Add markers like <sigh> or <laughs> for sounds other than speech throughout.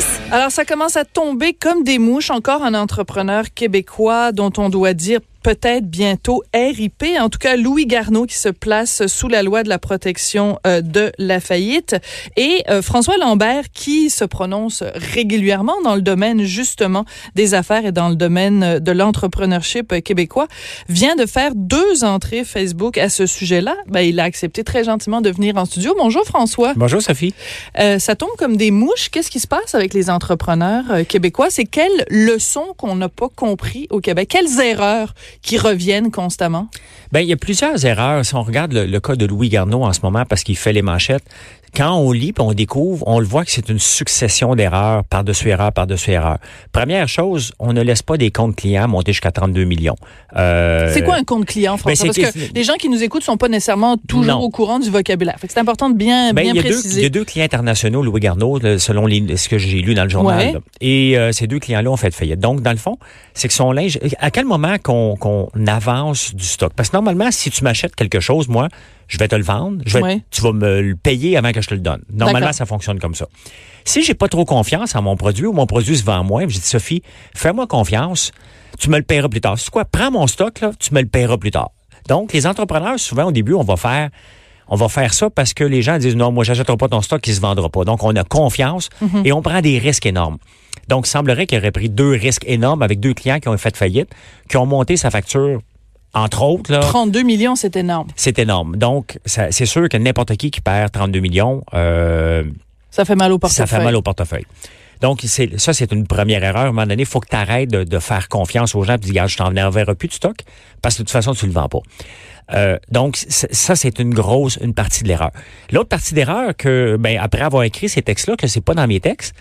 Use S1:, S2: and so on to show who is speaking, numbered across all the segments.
S1: 6.
S2: Alors, ça commence à tomber comme des mouches. Encore un entrepreneur québécois dont on doit dire peut-être bientôt RIP. En tout cas, Louis Garneau qui se place sous la loi de la protection euh, de la faillite et euh, François Lambert qui se prononce régulièrement dans le domaine justement des affaires et dans le domaine de l'entrepreneurship québécois vient de faire deux entrées Facebook à ce sujet-là. Ben, il a accepté très gentiment de venir en studio. Bonjour François.
S3: Bonjour Sophie.
S2: Euh, ça tombe comme des mouches. Qu'est-ce qui se passe avec les entrepreneurs euh, québécois? C'est quelles leçons qu'on n'a pas compris au Québec? Quelles erreurs qui reviennent constamment?
S3: Ben, il y a plusieurs erreurs. Si on regarde le, le cas de Louis Garneau en ce moment parce qu'il fait les manchettes, quand on lit et on découvre, on le voit que c'est une succession d'erreurs par-dessus erreur par-dessus erreur. Première chose, on ne laisse pas des comptes clients monter jusqu'à 32 millions.
S2: Euh, c'est quoi un compte client, François?
S3: Ben,
S2: Parce que les gens qui nous écoutent sont pas nécessairement toujours
S3: Non.
S2: au courant du vocabulaire. Fait que c'est important de bien,
S3: Ben,
S2: bien
S3: il, y a deux,
S2: préciser.
S3: il y a deux clients internationaux, Louis Garneau, selon les- ce que j'ai lu dans le journal.
S2: Ouais.
S3: Et euh, ces deux clients-là ont fait faillite. Donc, dans le fond, c'est que son linge... À quel moment qu'on qu'on avance du stock? Parce que normalement, si tu m'achètes quelque chose, moi, je vais te le vendre, je vais,
S2: Ouais.
S3: tu vas me le payer avant que je te le donne. Normalement, ça fonctionne comme ça. Si j'ai pas trop confiance en mon produit ou mon produit se vend moins, je dis Sophie, fais-moi confiance, tu me le paieras plus tard. C'est quoi? Prends mon stock, là, tu me le paieras plus tard. Donc, les entrepreneurs, souvent, au début, on va faire on va faire ça parce que les gens disent non, moi, j'achèterai pas ton stock qui se vendra pas. Donc, on a confiance et on prend des risques énormes. Donc, il semblerait qu'il aurait pris deux risques énormes avec deux clients qui ont fait faillite, qui ont monté sa facture, entre autres, là.
S2: 32 millions, c'est énorme.
S3: C'est énorme. Donc, c'est sûr que n'importe qui qui perd 32 millions, euh,
S2: Ça fait mal au portefeuille.
S3: ça fait mal au portefeuille. Donc, ça, c'est une première erreur. À un moment donné, il faut que tu arrêtes de, de faire confiance aux gens et dire, regarde, je t'en enverrai plus de stock parce que de toute façon, tu le vends pas. Euh, donc, ça, c'est une grosse, une partie de l'erreur. L'autre partie d'erreur que, ben, après avoir écrit ces textes-là, que c'est pas dans mes textes,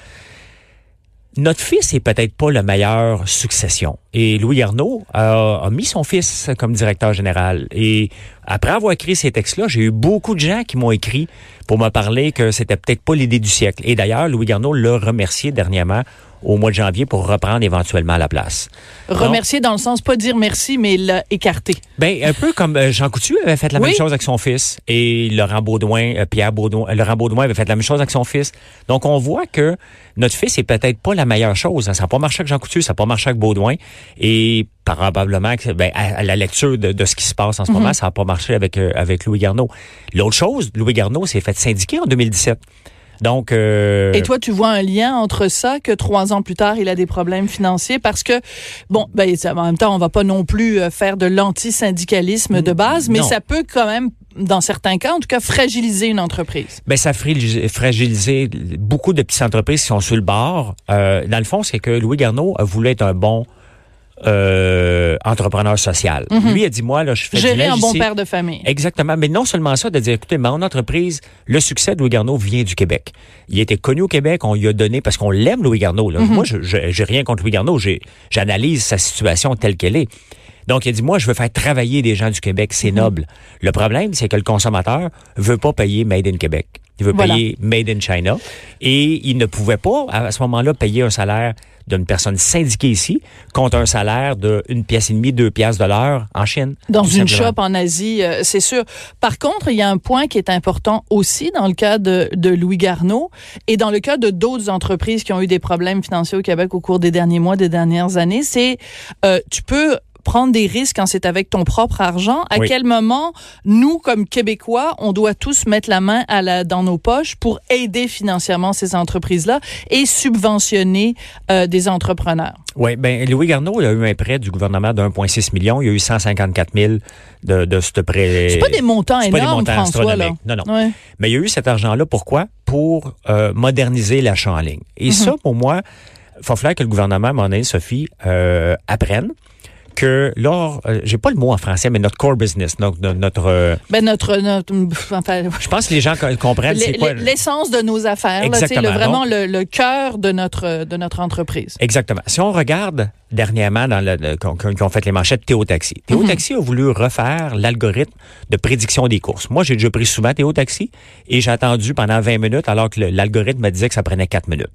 S3: notre fils est peut-être pas la meilleure succession. Et Louis Arnaud a, a mis son fils comme directeur général. Et après avoir écrit ces textes-là, j'ai eu beaucoup de gens qui m'ont écrit pour me parler que c'était peut-être pas l'idée du siècle. Et d'ailleurs, Louis Garneau l'a remercié dernièrement au mois de janvier pour reprendre éventuellement la place.
S2: Remercier dans le sens, pas dire merci, mais l'a écarté.
S3: Ben un peu comme euh, Jean Coutu avait fait la
S2: Oui.
S3: même chose avec son fils et Laurent Baudouin, euh, Pierre Baudouin, euh, Laurent Baudouin avait fait la même chose avec son fils. Donc on voit que notre fils est peut-être pas la meilleure chose. hein. Ça n'a pas marché avec Jean Coutu, ça n'a pas marché avec Baudouin et probablement que ben, à, à la lecture de, de ce qui se passe en ce moment, ça n'a pas marché avec euh, avec Louis Garneau. L'autre chose, Louis Garneau s'est fait syndiquer en 2017. Donc euh,
S2: Et toi, tu vois un lien entre ça que trois ans plus tard, il a des problèmes financiers parce que, bon, ben, en même temps, on va pas non plus euh, faire de l'antisyndicalisme de base, mais
S3: non.
S2: ça peut quand même, dans certains cas, en tout cas, fragiliser une entreprise.
S3: Ben, ça a fragil- fragilisé beaucoup de petites entreprises qui sont sur le bord. Euh, dans le fond, c'est que Louis Garneau a voulu être un bon euh, entrepreneur social. Lui a dit, moi, là, je fais
S2: Gérer un bon
S3: ici.
S2: père de famille.
S3: Exactement. Mais non seulement ça, de dire, écoutez, mon entreprise, le succès de Louis Garneau vient du Québec. Il était connu au Québec, on lui a donné, parce qu'on l'aime, Louis Garneau. Là. Moi, je j'ai rien contre Louis Garneau, j'analyse sa situation telle qu'elle est. Donc, il a dit, moi, je veux faire travailler des gens du Québec, c'est noble. Le problème, c'est que le consommateur veut pas payer Made in Québec. Il veut
S2: Voilà.
S3: payer Made in China. Et il ne pouvait pas, à ce moment-là, payer un salaire d'une personne syndiquée ici contre un salaire de une pièce et demie, deux pièces de l'heure en Chine.
S2: Dans une
S3: simplement.
S2: shop en Asie, euh, c'est sûr. Par contre, il y a un point qui est important aussi dans le cas de, de Louis Garneau et dans le cas de d'autres entreprises qui ont eu des problèmes financiers au Québec au cours des derniers mois, des dernières années, c'est euh, tu peux prendre des risques quand c'est avec ton propre argent. À
S3: Oui.
S2: quel moment, nous, comme Québécois, on doit tous mettre la main à la, dans nos poches pour aider financièrement ces entreprises-là et subventionner euh, des entrepreneurs?
S3: Oui, ben Louis Garneau il a eu un prêt du gouvernement de 1,6 million. Il y a eu 154 000 de, de ce prêt.
S2: C'est pas des montants
S3: c'est pas des
S2: énormes,
S3: montants
S2: François, là.
S3: Non, non.
S2: Ouais.
S3: Mais il y a eu cet argent-là, pourquoi? Pour euh, moderniser l'achat en ligne. Et ça, pour moi, il va falloir que le gouvernement, à un moment donné, Sophie, euh, apprenne que lors, euh, j'ai pas le mot en français, mais notre core business, donc no- notre, euh,
S2: Ben notre, notre enfin, <laughs>
S3: je pense que les gens co- comprennent c'est quoi.
S2: l'essence de nos affaires, là, le, vraiment
S3: Donc-
S2: le, le cœur de notre de notre entreprise.
S3: Exactement. Si on regarde dernièrement dans le, le- qu'on- qu'on- qui ont fait les manchettes Théo Taxi. Théo Taxi a voulu refaire l'algorithme de prédiction des courses. Moi, j'ai déjà pris souvent Théo Taxi et j'ai attendu pendant 20 minutes alors que l'algorithme me disait que ça prenait 4 minutes.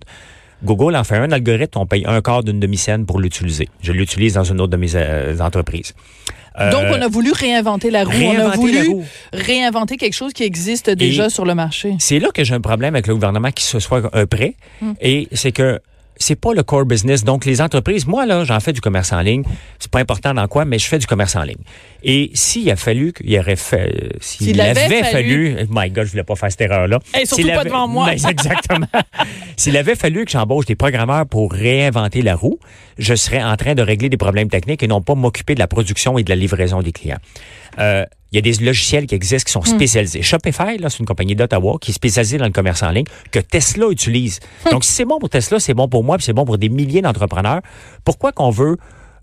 S3: Google en fait un algorithme, on paye un quart d'une demi-scène pour l'utiliser. Je l'utilise dans une autre de mes euh, entreprises.
S2: Euh, Donc, on a voulu réinventer la roue. On a voulu réinventer quelque chose qui existe déjà sur le marché.
S3: C'est là que j'ai un problème avec le gouvernement qui se soit un prêt. Hum. Et c'est que c'est pas le core business. Donc, les entreprises, moi, là, j'en fais du commerce en ligne. C'est pas important dans quoi, mais je fais du commerce en ligne. Et s'il a fallu qu'il aurait fait, s'il avait, fallu, oh my God, je voulais pas faire cette erreur-là.
S2: Et surtout pas devant moi. <laughs>
S3: exactement. s'il avait fallu que j'embauche des programmeurs pour réinventer la roue, je serais en train de régler des problèmes techniques et non pas m'occuper de la production et de la livraison des clients. Euh, il y a des logiciels qui existent qui sont hmm. spécialisés. Shopify, là, c'est une compagnie d'Ottawa qui est spécialisée dans le commerce en ligne que Tesla utilise. Hmm. Donc, si c'est bon pour Tesla, c'est bon pour moi, puis c'est bon pour des milliers d'entrepreneurs. Pourquoi qu'on veut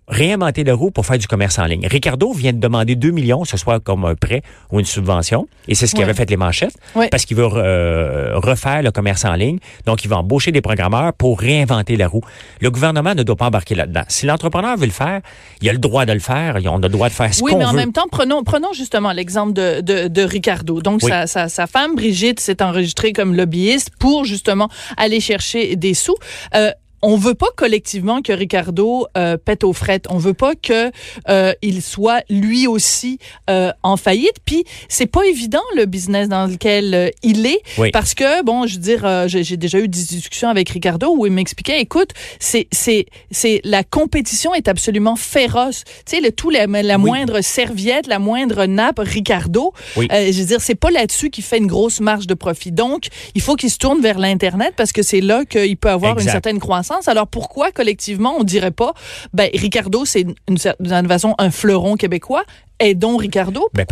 S3: réinventer le roue pour faire du commerce en ligne. Ricardo vient de demander 2 millions, ce soit comme un prêt ou une subvention, et c'est ce qui avait fait les manchettes, parce qu'il veut euh, refaire le commerce en ligne. Donc, il va embaucher des programmeurs pour réinventer la roue. Le gouvernement ne doit pas embarquer là-dedans. Si l'entrepreneur veut le faire, il a le droit de le faire, on a le droit de faire ce qu'on
S2: veut.
S3: Oui, mais
S2: en même temps, prenons, prenons justement l'exemple de, de, de, Ricardo. Donc, sa, sa, sa, femme, Brigitte, s'est enregistrée comme lobbyiste pour justement aller chercher des sous. Euh, on veut pas collectivement que Ricardo euh, pète aux frettes. On veut pas que euh, il soit lui aussi euh, en faillite. Puis c'est pas évident le business dans lequel il est parce que bon, je veux dire, j'ai déjà eu des discussions avec Ricardo où il m'expliquait, écoute, c'est c'est c'est la compétition est absolument féroce. Tu sais, le tout la, la moindre serviette, la moindre nappe, Ricardo. je veux dire, c'est pas là-dessus qu'il fait une grosse marge de profit. Donc, il faut qu'il se tourne vers l'internet parce que c'est là qu'il peut avoir une certaine croissance alors pourquoi collectivement on dirait pas, ben Ricardo c'est d'une certaine façon un fleuron québécois, aidons Ricardo. Ben,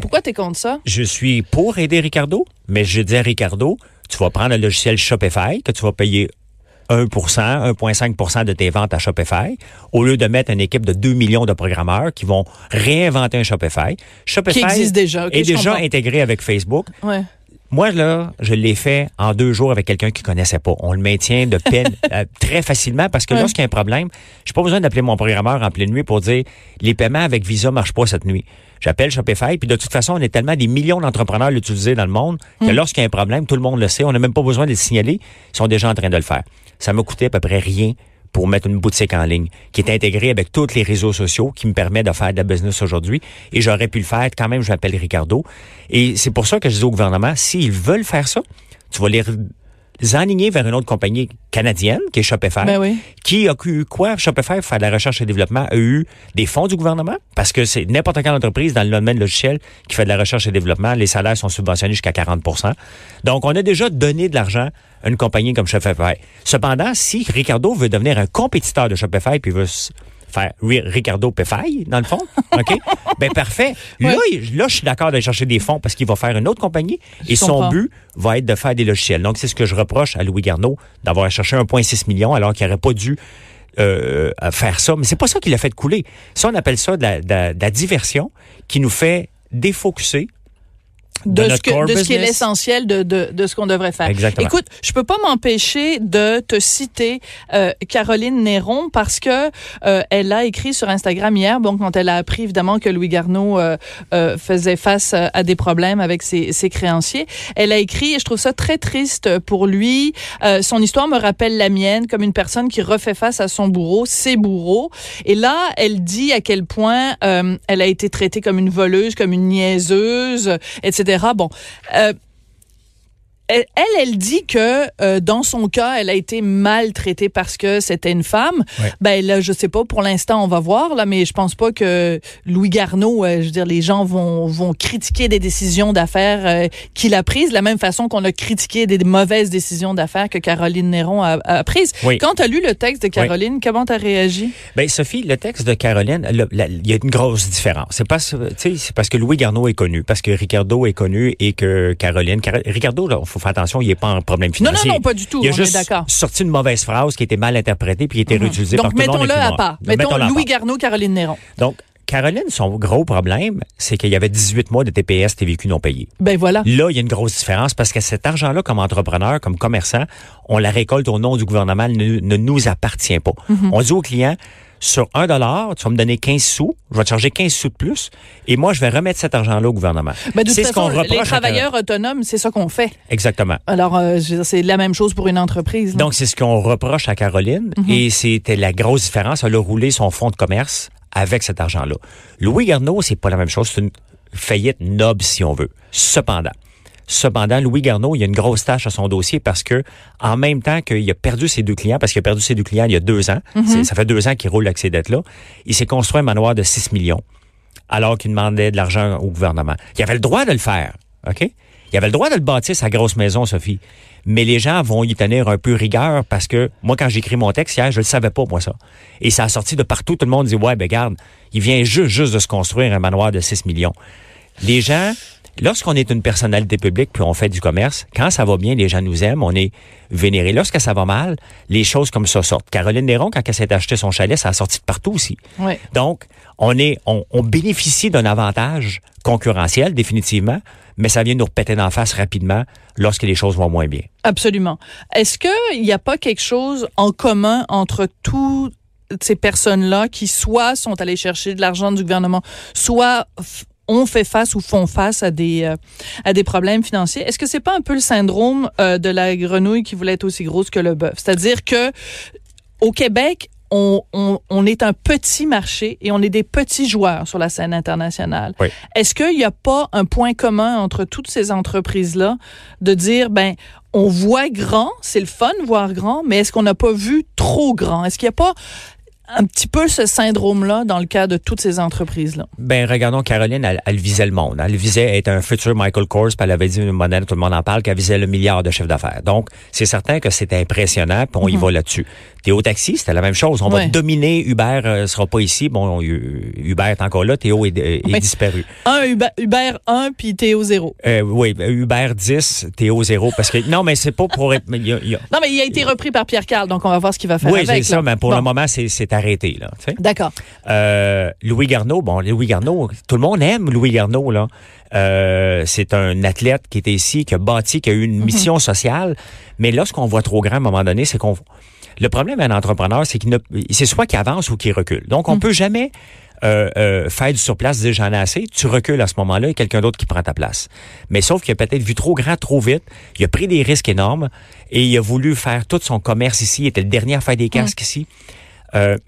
S2: pourquoi tu es contre ça?
S3: Je suis pour aider Ricardo, mais je dis à Ricardo, tu vas prendre le logiciel Shopify que tu vas payer 1% 1,5% de tes ventes à Shopify, au lieu de mettre une équipe de 2 millions de programmeurs qui vont réinventer un Shopify.
S2: Shopify qui existe déjà.
S3: est déjà intégré avec Facebook.
S2: Ouais.
S3: Moi, là, je l'ai fait en deux jours avec quelqu'un qui connaissait pas. On le maintient de peine <laughs> euh, très facilement parce que lorsqu'il y a un problème, j'ai pas besoin d'appeler mon programmeur en pleine nuit pour dire les paiements avec Visa marchent pas cette nuit. J'appelle Shopify, puis de toute façon, on est tellement des millions d'entrepreneurs l'utiliser dans le monde que mm. lorsqu'il y a un problème, tout le monde le sait. On n'a même pas besoin de le signaler. Ils sont déjà en train de le faire. Ça m'a coûté à peu près rien pour mettre une boutique en ligne qui est intégrée avec tous les réseaux sociaux qui me permet de faire de la business aujourd'hui. Et j'aurais pu le faire quand même, je m'appelle Ricardo. Et c'est pour ça que je dis au gouvernement, s'ils veulent faire ça, tu vas les aligner vers une autre compagnie canadienne, qui est Shopify,
S2: ben
S3: qui a eu quoi? Shopify, faire de la recherche et développement, a eu des fonds du gouvernement, parce que c'est n'importe quelle entreprise dans le domaine logiciel qui fait de la recherche et développement, les salaires sont subventionnés jusqu'à 40% Donc, on a déjà donné de l'argent à une compagnie comme Shopify. Cependant, si Ricardo veut devenir un compétiteur de Shopify, puis veut faire Ricardo Pefay, dans le fond. <laughs> OK? ben parfait. Là, là, je suis d'accord d'aller chercher des fonds parce qu'il va faire une autre compagnie et son but va être de faire des logiciels. Donc, c'est ce que je reproche à Louis Garneau d'avoir cherché 1,6 million alors qu'il n'aurait pas dû euh, faire ça. Mais c'est pas ça qui l'a fait couler. Ça, on appelle ça de la, de la diversion qui nous fait défocuser
S2: de, ce, que, de ce qui est l'essentiel de, de, de, ce qu'on devrait faire.
S3: Exactement.
S2: Écoute, je peux pas m'empêcher de te citer euh, Caroline Néron parce que euh, elle a écrit sur Instagram hier, bon, quand elle a appris évidemment que Louis Garneau euh, euh faisait face à des problèmes avec ses, ses, créanciers, elle a écrit, et je trouve ça très triste pour lui, euh, son histoire me rappelle la mienne, comme une personne qui refait face à son bourreau, ses bourreaux. Et là, elle dit à quel point elle a été traitée comme une voleuse, comme une niaiseuse, etc. Bon, euh, elle, elle dit que euh, dans son cas, elle a été maltraitée parce que c'était une femme. Ben là, je sais pas. Pour l'instant, on va voir là, mais je pense pas que Louis Garneau, euh, je veux dire, les gens vont vont critiquer des décisions d'affaires euh, qu'il a prises, de la même façon qu'on a critiqué des mauvaises décisions d'affaires que Caroline Néron a, a prises. Quand tu as lu le texte de Caroline, comment tu as réagi?
S3: Ben Sophie, le texte de Caroline, il y a une grosse différence. C'est pas, c'est parce que Louis Garneau est connu, parce que Ricardo est connu et que Caroline, Ricardo, là, faut faire attention, il n'est pas un problème financier.
S2: Non, non, non, pas du tout.
S3: Il a juste sorti une mauvaise phrase qui était mal interprétée puis qui était mm -hmm. réutilisée
S2: Donc,
S3: par tout le monde.
S2: Donc, mettons-le à part. Mettons, Louis Garneau, Caroline Néron.
S3: Donc, Caroline, son gros problème, c'est qu'il y avait 18 mois de TPS, TVQ non payés.
S2: Ben voilà.
S3: Là, il y a une grosse différence parce que cet argent-là, comme entrepreneur, comme commerçant, on la récolte au nom du gouvernement, ne, ne nous appartient pas.
S2: Mhm.
S3: On dit au client, sur un dollar, tu vas me donner 15 sous, je vais te charger 15 sous de plus, et moi, je vais remettre cet argent-là au gouvernement.
S2: Ben, de toute
S3: c'est ce qu'on reproche.
S2: les
S3: à
S2: travailleurs autonomes, c'est ça qu'on fait.
S3: Exactement.
S2: Alors, euh, c'est la même chose pour une entreprise.
S3: Donc, c'est ce qu'on reproche à Caroline,
S2: Mhm.
S3: et c'était la grosse différence. Elle a roulé son fonds de commerce avec cet argent-là. Louis Garneau, c'est pas la même chose. C'est une faillite noble, si on veut. Cependant, Cependant, Louis Garneau, il y a une grosse tâche à son dossier parce que, en même temps qu'il a perdu ses deux clients, parce qu'il a perdu ses deux clients il y a deux ans,
S2: Mhm.
S3: ça fait deux ans qu'il roule avec ces dettes-là, il s'est construit un manoir de 6 millions, alors qu'il demandait de l'argent au gouvernement. Il avait le droit de le faire, OK? Il avait le droit de le bâtir, sa grosse maison, Sophie. Mais les gens vont y tenir un peu rigueur parce que moi, quand j'écris mon texte hier, je le savais pas, moi, ça. Et ça a sorti de partout. Tout le monde dit, ouais, ben garde, il vient juste, juste de se construire un manoir de 6 millions. Les gens, lorsqu'on est une personnalité publique puis on fait du commerce, quand ça va bien, les gens nous aiment, on est vénéré. Lorsque ça va mal, les choses comme ça sortent. Caroline Néron, quand elle s'est acheté son chalet, ça a sorti de partout aussi. Donc, on est, on, on bénéficie d'un avantage concurrentiel, définitivement, mais ça vient nous repéter d'en face rapidement lorsque les choses vont moins bien.
S2: Absolument. Est-ce qu'il n'y a pas quelque chose en commun entre toutes ces personnes-là qui soit sont allées chercher de l'argent du gouvernement, soit ont fait face ou font face à des euh, à des problèmes financiers. Est-ce que c'est pas un peu le syndrome euh, de la grenouille qui voulait être aussi grosse que le bœuf? C'est-à-dire que au Québec, on, on, on est un petit marché et on est des petits joueurs sur la scène internationale.
S3: Oui.
S2: Est-ce qu'il n'y a pas un point commun entre toutes ces entreprises-là de dire, ben, on voit grand, c'est le fun de voir grand, mais est-ce qu'on n'a pas vu trop grand? Est-ce qu'il n'y a pas un petit peu ce syndrome-là dans le cas de toutes ces entreprises-là?
S3: Ben, regardons Caroline, elle, elle visait le monde. Elle visait être un futur Michael Kors, puis elle avait dit une monnaie, tout le monde en parle, qu'elle visait le milliard de chiffre d'affaires. Donc, c'est certain que c'était impressionnant, puis on y va là-dessus. Théo Taxi, c'était la même chose. On
S2: Mhm.
S3: Va dominer. Uber euh, sera pas ici. Bon, euh, Uber est encore là. Théo est, est
S2: Mais-
S3: disparu.
S2: Un Uber, Uber 1 puis Théo 0.
S3: Euh, oui, Uber 10, Théo 0. Parce que, non, mais c'est pas pour... y a- y a-
S2: Non, mais il a été repris par Pierre Carl, donc on va voir ce qu'il va faire
S3: oui,
S2: avec.
S3: c'est ça,
S2: là.
S3: mais pour
S2: Bon.
S3: le moment, c'est c'est arrêté. Là.
S2: D'accord.
S3: Euh, Louis Garneau, bon, Louis Garneau, tout le monde aime Louis Garneau, là. Euh, c'est un athlète qui était ici, qui a bâti, qui a eu une mission sociale. Mais lorsqu'on voit trop grand à un moment donné, c'est qu'on. Le problème d'un entrepreneur, c'est qu'il ne, c'est soit qu'il avance ou qu'il recule. Donc, on peut jamais euh, euh, faire du surplace, dire j'en ai assez. Tu recules à ce moment-là et quelqu'un d'autre qui prend ta place. Mais sauf qu'il a peut-être vu trop grand, trop vite. Il a pris des risques énormes et il a voulu faire tout son commerce ici. Il était le dernier à faire des casques ici. Uh,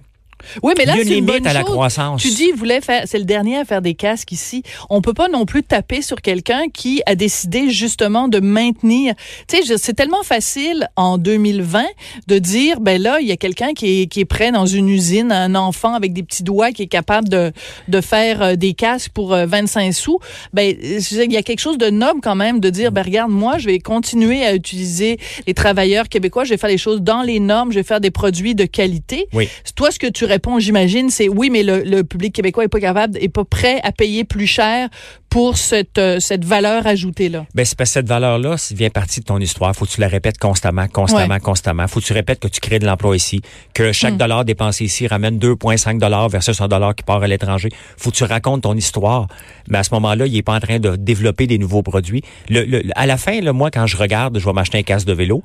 S2: Oui, mais là,
S3: une
S2: c'est une
S3: limite
S2: bonne
S3: à la
S2: chose.
S3: croissance.
S2: Tu dis, voulait faire, c'est le dernier à faire des casques ici. On peut pas non plus taper sur quelqu'un qui a décidé justement de maintenir. Tu sais, c'est tellement facile en 2020 de dire, ben là, il y a quelqu'un qui est, qui est prêt dans une usine, un enfant avec des petits doigts qui est capable de, de faire euh, des casques pour euh, 25 sous. Ben, il y a quelque chose de noble quand même de dire, ben regarde, moi, je vais continuer à utiliser les travailleurs québécois, je vais faire les choses dans les normes, je vais faire des produits de qualité.
S3: Oui.
S2: Toi, ce que tu réponds, j'imagine, c'est oui, mais le, le public québécois est pas capable, est pas prêt à payer plus cher pour cette, euh, cette valeur ajoutée-là.
S3: Ben, c'est parce que cette valeur-là, ça vient partie de ton histoire. Faut que tu la répètes constamment, constamment,
S2: Ouais.
S3: constamment. Faut que tu répètes que tu crées de l'emploi ici, que chaque
S2: Mm.
S3: dollar dépensé ici ramène 2,5 dollars versus un dollar qui part à l'étranger. Faut que tu racontes ton histoire. Mais à ce moment-là, il est pas en train de développer des nouveaux produits. Le, le- à la fin, là, moi, quand je regarde, je vais m'acheter un casque de vélo.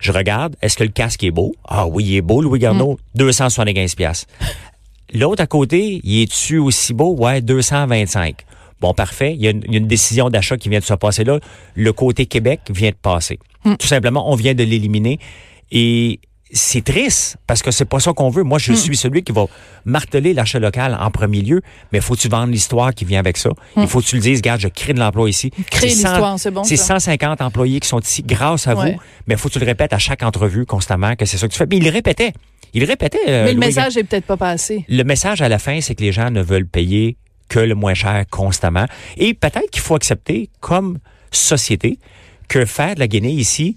S3: Je regarde, est-ce que le casque est beau? Ah oui, il est beau, Louis Garneau. 275 pièces. L'autre à côté, il est-tu aussi beau? Ouais, 225. Bon, parfait. Il y a une, il y a une décision d'achat qui vient de se passer là. Le côté Québec vient de passer. Tout simplement, on vient de l'éliminer. Et c'est triste parce que c'est pas ça qu'on veut. Moi, je suis celui qui va marteler l'achat local en premier lieu, mais faut que tu vendes l'histoire qui vient avec ça. Il faut que tu le dises, regarde, je crée de l'emploi ici.
S2: Créer l'histoire, c'est bon,
S3: C'est
S2: ça.
S3: 150 employés qui sont ici grâce à
S2: Ouais.
S3: vous, mais faut que tu le répètes à chaque entrevue constamment que c'est ça que tu fais. Mais il le répétait. Il le répétait. euh,
S2: mais le
S3: Louis
S2: message est peut-être pas passé.
S3: le message à la fin, c'est que les gens ne veulent payer que le moins cher constamment. Et peut-être qu'il faut accepter, comme société, que faire de la Guinée ici,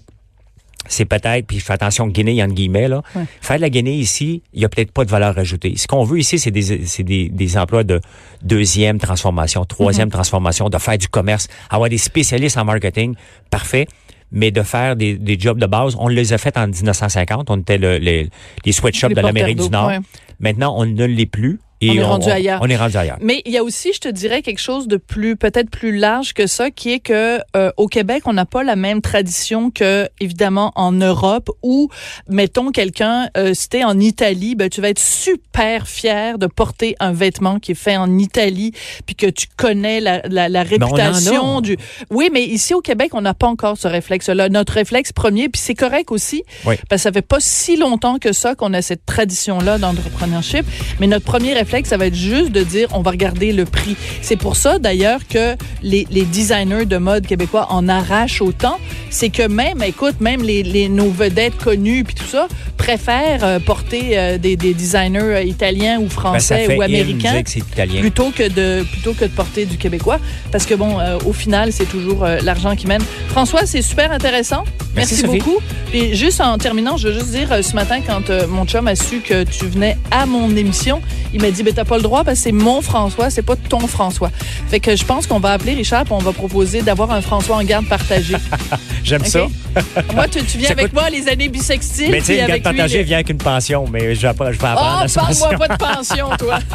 S3: c'est peut-être, puis je fais attention, Guinée, entre guillemets, là,
S2: Ouais.
S3: faire de la Guinée ici, il n'y a peut-être pas de valeur ajoutée. Ce qu'on veut ici, c'est des, c'est des, des emplois de deuxième transformation, troisième
S2: Mm-hmm.
S3: transformation, de faire du commerce, avoir des spécialistes en marketing, parfait. Mais de faire des, des jobs de base, on les a fait en 1950. On était le, les, les sweatshops
S2: Les
S3: de l'Amérique du Nord.
S2: ouais.
S3: Maintenant, on ne l'est plus. Et
S2: on est rendu ailleurs.
S3: On est rendu ailleurs.
S2: Mais il y a aussi, je te dirais, quelque chose de plus, peut-être plus large que ça, qui est que euh, au Québec, on n'a pas la même tradition que, évidemment, en Europe, où, mettons, quelqu'un, euh, si t'es en Italie, ben, tu vas être super fier de porter un vêtement qui est fait en Italie, puis que tu connais la, la, la réputation du... Oui, mais ici, au Québec, on n'a pas encore ce réflexe-là. Notre réflexe premier, puis c'est correct aussi,
S3: Oui.
S2: parce que ça fait pas si longtemps que ça qu'on a cette tradition-là d'entrepreneurship, mais notre premier réflexe, ça va être juste de dire on va regarder le prix. C'est pour ça d'ailleurs que les, les designers de mode québécois en arrachent autant. C'est que même, écoute, même les, les nos vedettes connues puis tout ça préfèrent euh, porter euh, des, des designers euh, italiens ou
S3: Ben, ça
S2: français ou
S3: in
S2: américains
S3: italien.
S2: plutôt que de plutôt que de porter du québécois parce que bon euh, au final c'est toujours l'argent qui mène. François, c'est super intéressant.
S3: Merci,
S2: Merci, beaucoup. Et juste en terminant, je veux juste dire ce matin quand mon chum a su que tu venais à mon émission, il m'a dit ben t'as pas le droit parce que c'est mon François, c'est pas ton François. Fait que je pense qu'on va appeler Richard et on va proposer d'avoir un François en garde partagée. <laughs>
S3: J'aime ça. <laughs>
S2: moi tu, tu viens
S3: Ça
S2: avec
S3: coûte-
S2: moi les années bissextiles
S3: Mais tu sais, une garde
S2: lui,
S3: partagée
S2: les-
S3: vient avec une pension, mais je vais, pas- je vais apprendre
S2: Oh, parle-moi pas de pension, toi. <laughs>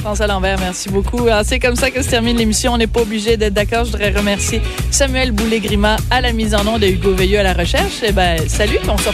S2: François Lambert, merci beaucoup. Alors, C'est comme ça que se termine l'émission. On n'est pas obligé d'être d'accord. Je voudrais remercier Samuel Boulay-Grima à la mise en onde et Hugo Veilleux à la recherche. Eh ben, salut, on se